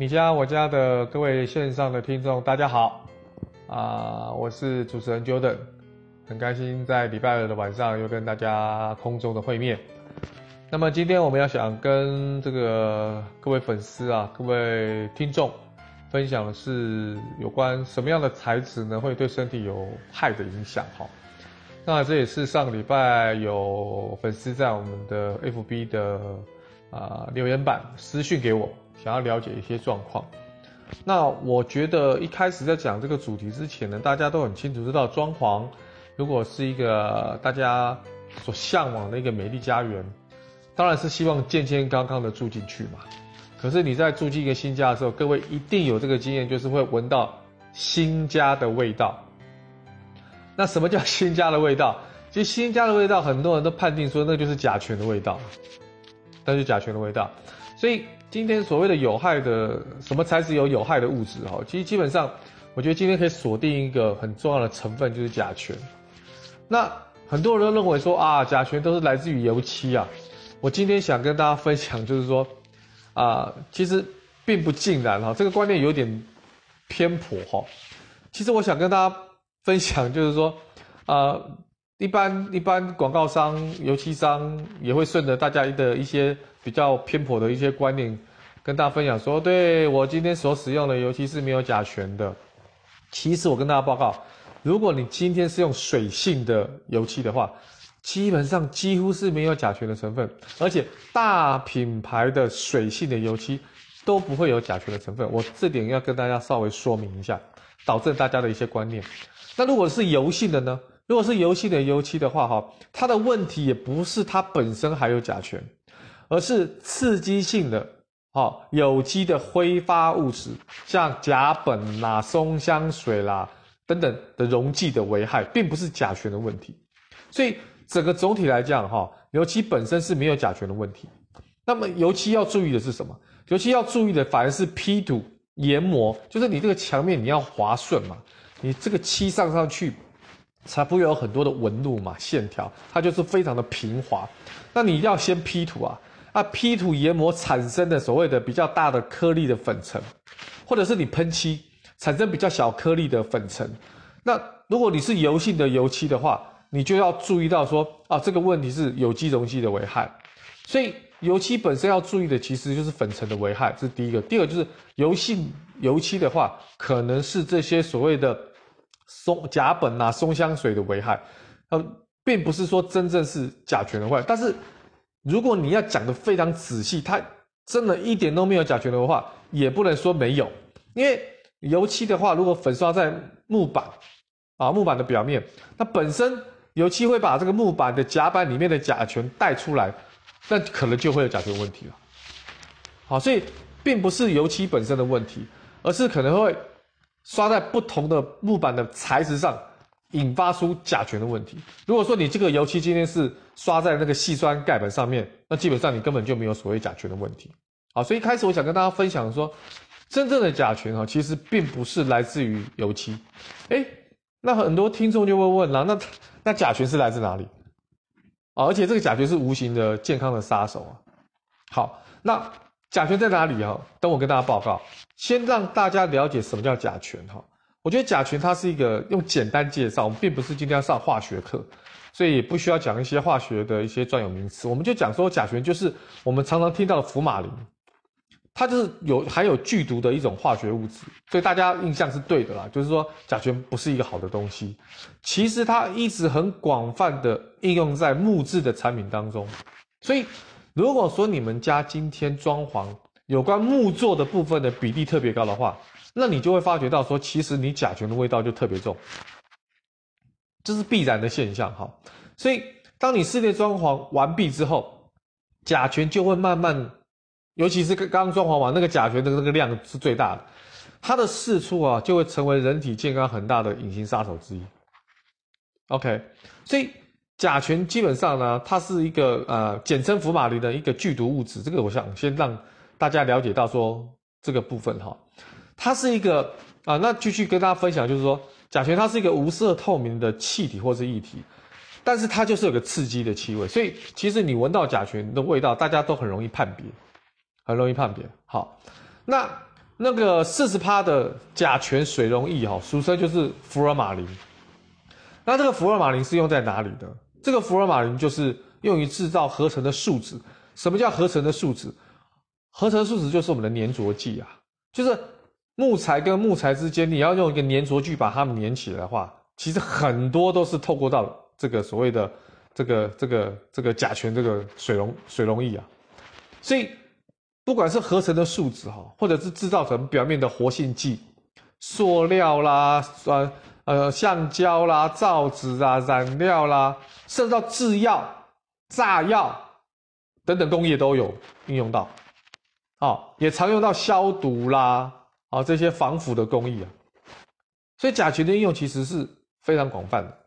你家我家的各位线上的听众，大家好，啊、我是主持人 Jordan，很开心在礼拜二的晚上又跟大家空中的会面。那么今天我们要想跟这个各位粉丝啊，各位听众分享的是有关什么样的材质呢，会对身体有害的影响哈。那这也是上个礼拜有粉丝在我们的 FB 的啊、留言板私讯给我。想要了解一些状况，那我觉得一开始在讲这个主题之前呢，大家都很清楚知道，装潢如果是一个大家所向往的一个美丽家园，当然是希望健健康康的住进去嘛。可是你在住进一个新家的时候，各位一定有这个经验，就是会闻到新家的味道。那什么叫新家的味道？其实新家的味道，很多人都判定说那就是甲醛的味道，那就是甲醛的味道，所以。今天所谓的有害的什么材质有有害的物质哈，其实基本上，我觉得今天可以锁定一个很重要的成分，就是甲醛。那很多人都认为说啊，甲醛都是来自于油漆啊。我今天想跟大家分享，就是说啊，其实并不尽然哈，这个观念有点偏颇哈。其实我想跟大家分享，就是说啊，一般一般广告商、油漆商也会顺着大家的一些。比较偏颇的一些观念，跟大家分享说，对，我今天所使用的油漆是没有甲醛的。其实我跟大家报告，如果你今天是用水性的油漆的话，基本上几乎是没有甲醛的成分，而且大品牌的水性的油漆都不会有甲醛的成分。我这点要跟大家稍微说明一下，导致大家的一些观念。那如果是油性的呢？如果是油漆的油漆的话，哈，它的问题也不是它本身含有甲醛。而是刺激性的，哈有机的挥发物质，像甲苯啦、松香水啦等等的溶剂的危害，并不是甲醛的问题。所以整个总体来讲，哈，油漆本身是没有甲醛的问题。那么油漆要注意的是什么？油漆要注意的反而是批土研磨，就是你这个墙面你要滑顺嘛，你这个漆上上去才不会有很多的纹路嘛、线条，它就是非常的平滑。那你要先 P 图啊。啊，P 图研磨产生的所谓的比较大的颗粒的粉尘，或者是你喷漆产生比较小颗粒的粉尘，那如果你是油性的油漆的话，你就要注意到说啊，这个问题是有机溶剂的危害。所以油漆本身要注意的其实就是粉尘的危害，这是第一个。第二个就是油性油漆的话，可能是这些所谓的松甲苯啊、松香水的危害，呃，并不是说真正是甲醛的坏，但是。如果你要讲得非常仔细，它真的一点都没有甲醛的话，也不能说没有，因为油漆的话，如果粉刷在木板啊木板的表面，那本身油漆会把这个木板的甲板里面的甲醛带出来，那可能就会有甲醛问题了。好，所以并不是油漆本身的问题，而是可能会刷在不同的木板的材质上。引发出甲醛的问题。如果说你这个油漆今天是刷在那个细酸盖板上面，那基本上你根本就没有所谓甲醛的问题。好，所以一开始我想跟大家分享说，真正的甲醛哈，其实并不是来自于油漆。诶，那很多听众就会问了，那那甲醛是来自哪里？而且这个甲醛是无形的健康的杀手啊。好，那甲醛在哪里啊？等我跟大家报告，先让大家了解什么叫甲醛哈。我觉得甲醛它是一个用简单介绍，我们并不是今天要上化学课，所以不需要讲一些化学的一些专有名词。我们就讲说甲醛就是我们常常听到的福马林，它就是有含有剧毒的一种化学物质，所以大家印象是对的啦。就是说甲醛不是一个好的东西，其实它一直很广泛的应用在木质的产品当中。所以如果说你们家今天装潢有关木作的部分的比例特别高的话，那你就会发觉到说，其实你甲醛的味道就特别重，这是必然的现象哈。所以，当你室内装潢完毕之后，甲醛就会慢慢，尤其是刚刚装潢完那个甲醛的那个量是最大的，它的释出啊，就会成为人体健康很大的隐形杀手之一。OK，所以甲醛基本上呢，它是一个呃，简称福马林的一个剧毒物质。这个我想先让大家了解到说这个部分哈。它是一个啊，那继续跟大家分享，就是说甲醛它是一个无色透明的气体或是液体，但是它就是有个刺激的气味，所以其实你闻到甲醛的味道，大家都很容易判别，很容易判别。好，那那个四十趴的甲醛水溶液哈，俗称就是福尔马林。那这个福尔马林是用在哪里的？这个福尔马林就是用于制造合成的树脂。什么叫合成的树脂？合成树脂就是我们的粘着剂啊，就是木材跟木材之间，你要用一个粘着剂把它们粘起来的话，其实很多都是透过到这个所谓的这个这个这个甲醛这个水溶水溶液啊。所以不管是合成的树脂哈，或者是制造成表面的活性剂、塑料啦、酸呃橡胶啦、造纸啊、染料啦，甚至到制药、炸药等等工业都有应用到。好，也常用到消毒啦，啊，这些防腐的工艺啊，所以甲醛的应用其实是非常广泛的。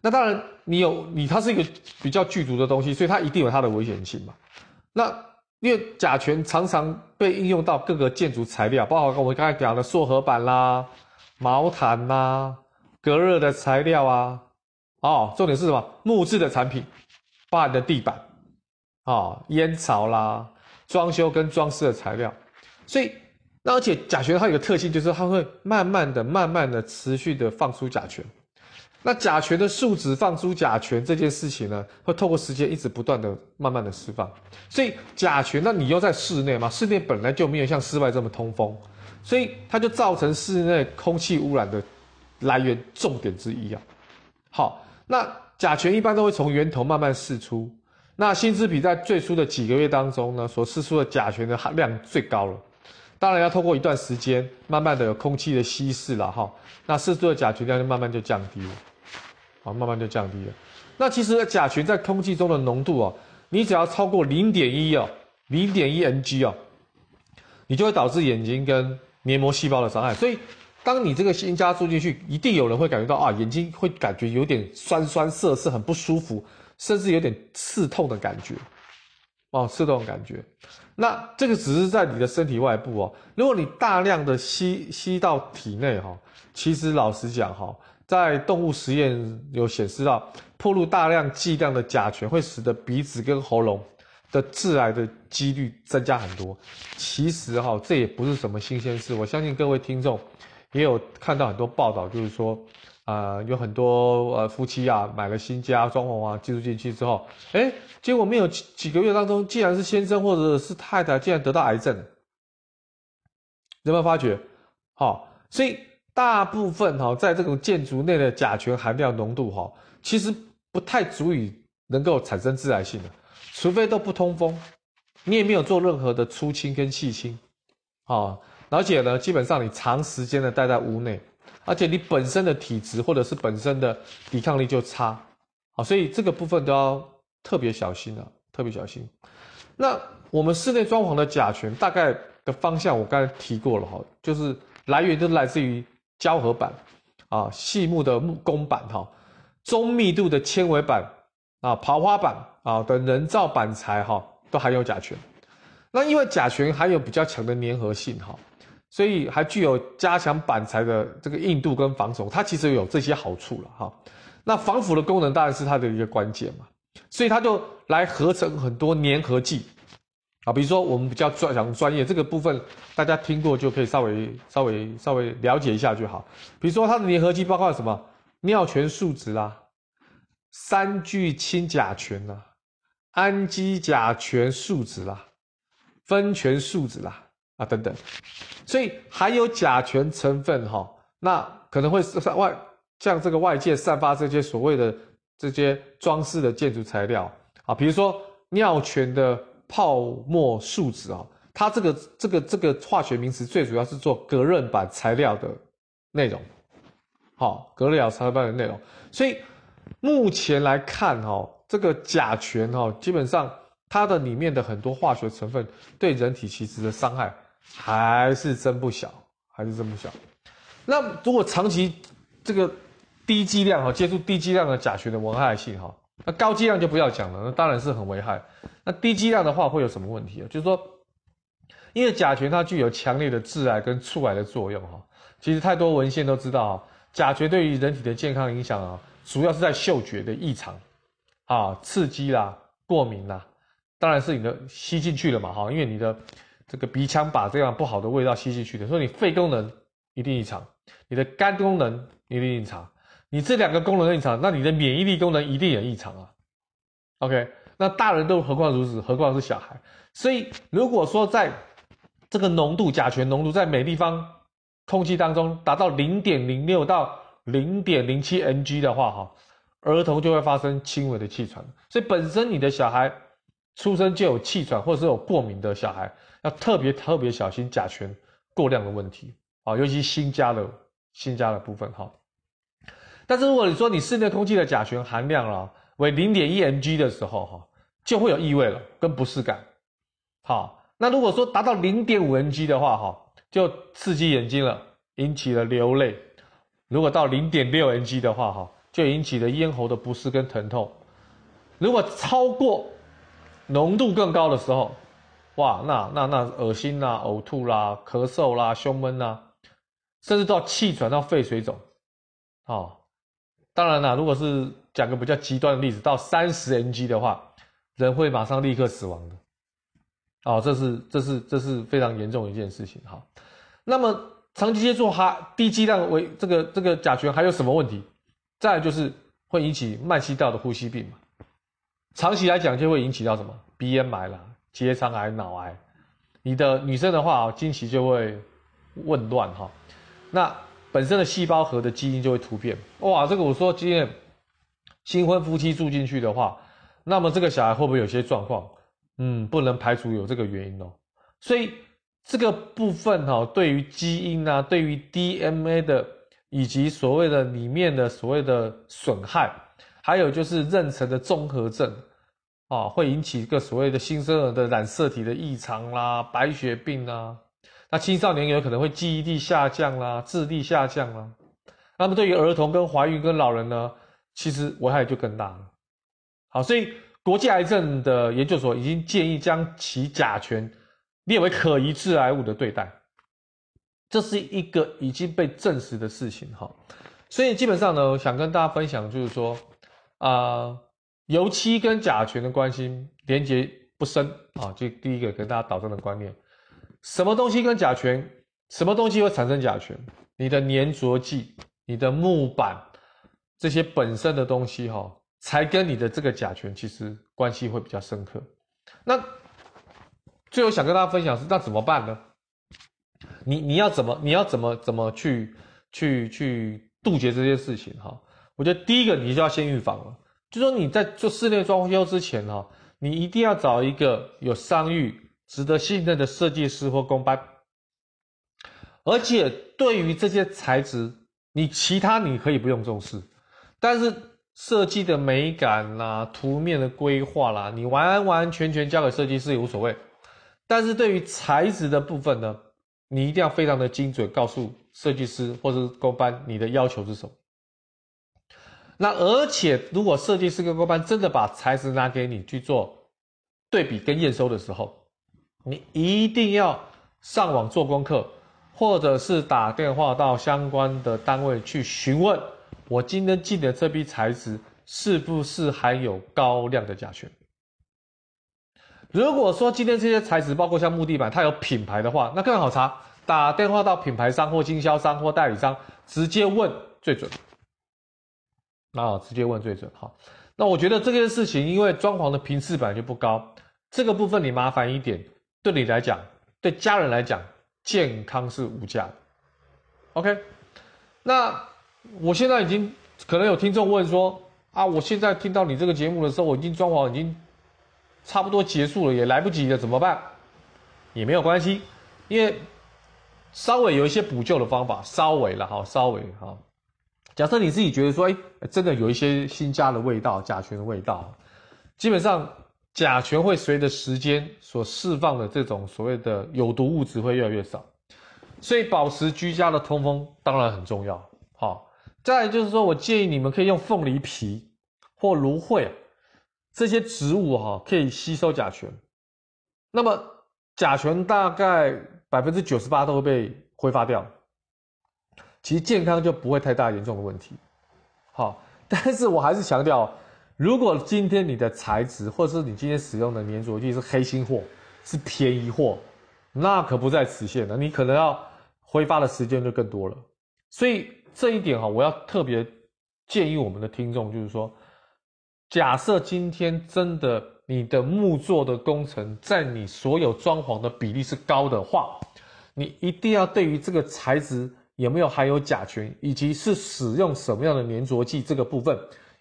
那当然，你有你它是一个比较剧毒的东西，所以它一定有它的危险性嘛。那因为甲醛常常被应用到各个建筑材料，包括我们刚才讲的塑合板啦、毛毯啦、隔热的材料啊，哦，重点是什么？木质的产品，包含的地板，哦，烟草啦。装修跟装饰的材料，所以那而且甲醛它有个特性，就是它会慢慢的、慢慢的、持续的放出甲醛。那甲醛的树脂放出甲醛这件事情呢，会透过时间一直不断的、慢慢的释放。所以甲醛，那你又在室内嘛？室内本来就没有像室外这么通风，所以它就造成室内空气污染的来源重点之一啊。好，那甲醛一般都会从源头慢慢释出。那新织品在最初的几个月当中呢，所释出的甲醛的含量最高了。当然要透过一段时间，慢慢的有空气的稀释了哈，那释出的甲醛量就慢慢就降低了，啊，慢慢就降低了。那其实甲醛在空气中的浓度哦，你只要超过零点一哦，零点一 ng 哦，你就会导致眼睛跟黏膜细胞的伤害。所以，当你这个新加住进去，一定有人会感觉到啊，眼睛会感觉有点酸酸涩涩，很不舒服。甚至有点刺痛的感觉，哦，刺痛的感觉。那这个只是在你的身体外部哦。如果你大量的吸吸到体内哈，其实老实讲哈，在动物实验有显示到，暴露大量剂量的甲醛会使得鼻子跟喉咙的致癌的几率增加很多。其实哈，这也不是什么新鲜事。我相信各位听众也有看到很多报道，就是说。啊、呃，有很多呃夫妻啊，买了新家装潢啊，寄住进去之后，哎，结果没有几几个月当中，既然是先生或者是太太，竟然得到癌症，有没有发觉？好、所以大部分哈、在这种建筑内的甲醛含量浓度哈、其实不太足以能够产生致癌性的，除非都不通风，你也没有做任何的粗清跟细清，啊、而且呢，基本上你长时间的待在屋内。而且你本身的体质或者是本身的抵抗力就差，好，所以这个部分都要特别小心啊，特别小心。那我们室内装潢的甲醛大概的方向，我刚才提过了哈，就是来源都来自于胶合板啊、细木的木工板哈、中密度的纤维板啊、刨花板啊等人造板材哈，都含有甲醛。那因为甲醛含有比较强的粘合性哈。所以还具有加强板材的这个硬度跟防守，它其实有这些好处了哈。那防腐的功能当然是它的一个关键嘛，所以它就来合成很多粘合剂啊，比如说我们比较专讲专业这个部分，大家听过就可以稍微稍微稍微了解一下就好。比如说它的粘合剂包括什么？尿醛树脂啦，三聚氰甲醛啦，氨基甲醛树脂啦，酚醛树脂啦。啊，等等，所以含有甲醛成分哈，那可能会散外向这个外界散发这些所谓的这些装饰的建筑材料啊，比如说尿醛的泡沫树脂啊，它这个这个这个化学名词最主要是做隔热板材料的内容，好，隔热板材料的内容，所以目前来看哈，这个甲醛哈，基本上它的里面的很多化学成分对人体其实的伤害。还是真不小，还是真不小。那如果长期这个低剂量哈，接触低剂量的甲醛的危害性哈，那高剂量就不要讲了，那当然是很危害。那低剂量的话会有什么问题啊？就是说，因为甲醛它具有强烈的致癌跟促癌的作用哈。其实太多文献都知道，甲醛对于人体的健康影响啊，主要是在嗅觉的异常啊、刺激啦、过敏啦，当然是你的吸进去了嘛哈，因为你的。这个鼻腔把这样不好的味道吸进去的，所以你肺功能一定异常，你的肝功能一定异常，你这两个功能异常，那你的免疫力功能一定也异常啊。OK，那大人都何况如此，何况是小孩。所以如果说在这个浓度甲醛浓度在每立方空气当中达到零点零六到零点零七 mg 的话，哈，儿童就会发生轻微的气喘。所以本身你的小孩出生就有气喘或者是有过敏的小孩，要特别特别小心甲醛过量的问题啊，尤其新加的新加的部分哈。但是如果你说你室内空气的甲醛含量啊为零点一 mg 的时候哈，就会有异味了跟不适感。好，那如果说达到零点五 mg 的话哈，就刺激眼睛了，引起了流泪；如果到零点六 ng 的话哈，就引起了咽喉的不适跟疼痛；如果超过浓度更高的时候，哇，那那那恶心啦、呕吐啦、咳嗽啦、胸闷啦，甚至到气喘到肺水肿，哦，当然啦，如果是讲个比较极端的例子，到三十 ng 的话，人会马上立刻死亡的，哦，这是这是这是非常严重的一件事情哈。那么长期接触哈低剂量为这个这个甲醛还有什么问题？再来就是会引起慢性道的呼吸病嘛，长期来讲就会引起到什么鼻咽癌啦。结肠癌、脑癌，你的女生的话，经期就会紊乱哈。那本身的细胞核的基因就会突变。哇，这个我说今天新婚夫妻住进去的话，那么这个小孩会不会有些状况？嗯，不能排除有这个原因哦。所以这个部分哈，对于基因啊，对于 DNA 的，以及所谓的里面的所谓的损害，还有就是妊娠的综合症。啊，会引起一个所谓的新生儿的染色体的异常啦，白血病啦，那青少年有可能会记忆力下降啦，智力下降啦。那么对于儿童跟怀孕跟老人呢，其实危害就更大了。好，所以国际癌症的研究所已经建议将其甲醛列为可疑致癌物的对待，这是一个已经被证实的事情哈。所以基本上呢，想跟大家分享就是说啊。油漆跟甲醛的关系连接不深啊，就第一个跟大家导正的观念，什么东西跟甲醛，什么东西会产生甲醛？你的粘着剂、你的木板这些本身的东西哈，才跟你的这个甲醛其实关系会比较深刻。那最后想跟大家分享是，那怎么办呢？你你要怎么你要怎么怎么去去去杜绝这些事情哈？我觉得第一个你就要先预防了。就说你在做室内装修之前哈，你一定要找一个有商誉、值得信任的设计师或工班，而且对于这些材质，你其他你可以不用重视，但是设计的美感啦、图面的规划啦，你完完全全交给设计师也无所谓。但是对于材质的部分呢，你一定要非常的精准，告诉设计师或者工班你的要求是什么。那而且，如果设计师跟工班真的把材质拿给你去做对比跟验收的时候，你一定要上网做功课，或者是打电话到相关的单位去询问，我今天进的这批材质是不是含有高量的甲醛？如果说今天这些材质包括像木地板，它有品牌的话，那更好查，打电话到品牌商或经销商或代理商直接问最准。那直接问最准哈。那我觉得这件事情，因为装潢的频次本来就不高，这个部分你麻烦一点，对你来讲，对家人来讲，健康是无价的。OK，那我现在已经可能有听众问说啊，我现在听到你这个节目的时候，我已经装潢已经差不多结束了，也来不及了，怎么办？也没有关系，因为稍微有一些补救的方法，稍微了哈，稍微哈。假设你自己觉得说，哎，真的有一些新加的味道，甲醛的味道，基本上甲醛会随着时间所释放的这种所谓的有毒物质会越来越少，所以保持居家的通风当然很重要。好，再来就是说我建议你们可以用凤梨皮或芦荟这些植物哈，可以吸收甲醛。那么甲醛大概百分之九十八都会被挥发掉。其实健康就不会太大严重的问题，好，但是我还是强调，如果今天你的材质或者是你今天使用的粘着剂是黑心货，是便宜货，那可不在此限了，你可能要挥发的时间就更多了。所以这一点哈，我要特别建议我们的听众，就是说，假设今天真的你的木作的工程在你所有装潢的比例是高的话，你一定要对于这个材质有没有含有甲醛，以及是使用什么样的粘着剂这个部分，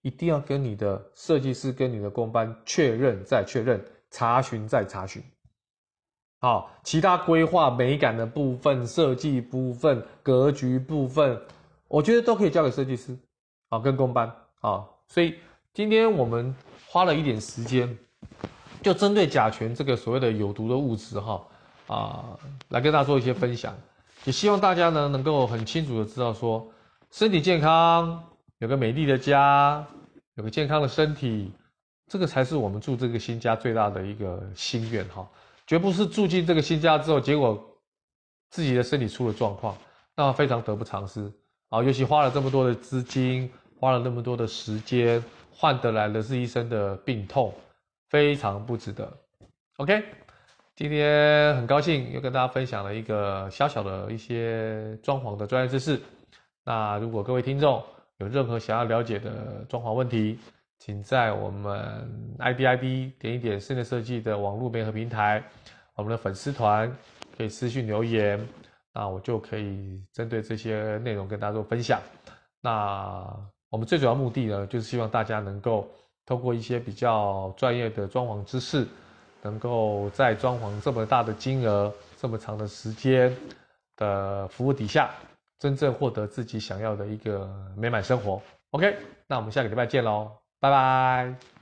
一定要跟你的设计师跟你的工班确认再确认，查询再查询。好，其他规划美感的部分、设计部分、格局部分，我觉得都可以交给设计师，好，跟工班，好，所以今天我们花了一点时间，就针对甲醛这个所谓的有毒的物质，哈，啊，来跟大家做一些分享，也希望大家呢能够很清楚的知道说，身体健康，有个美丽的家，有个健康的身体，这个才是我们住这个新家最大的一个心愿，哈。绝不是住进这个新家之后，结果自己的身体出了状况，那非常得不偿失啊！尤其花了这么多的资金，花了那么多的时间，换得来的是一生的病痛，非常不值得。OK，今天很高兴又跟大家分享了一个小小的一些装潢的专业知识。那如果各位听众有任何想要了解的装潢问题，请在我们 IDID 点一点室内设计的网络媒合平台，我们的粉丝团可以私信留言，那我就可以针对这些内容跟大家做分享。那我们最主要目的呢，就是希望大家能够透过一些比较专业的装潢知识，能够在装潢这么大的金额、这么长的时间的服务底下，真正获得自己想要的一个美满生活。OK，那我们下个礼拜见喽。拜拜。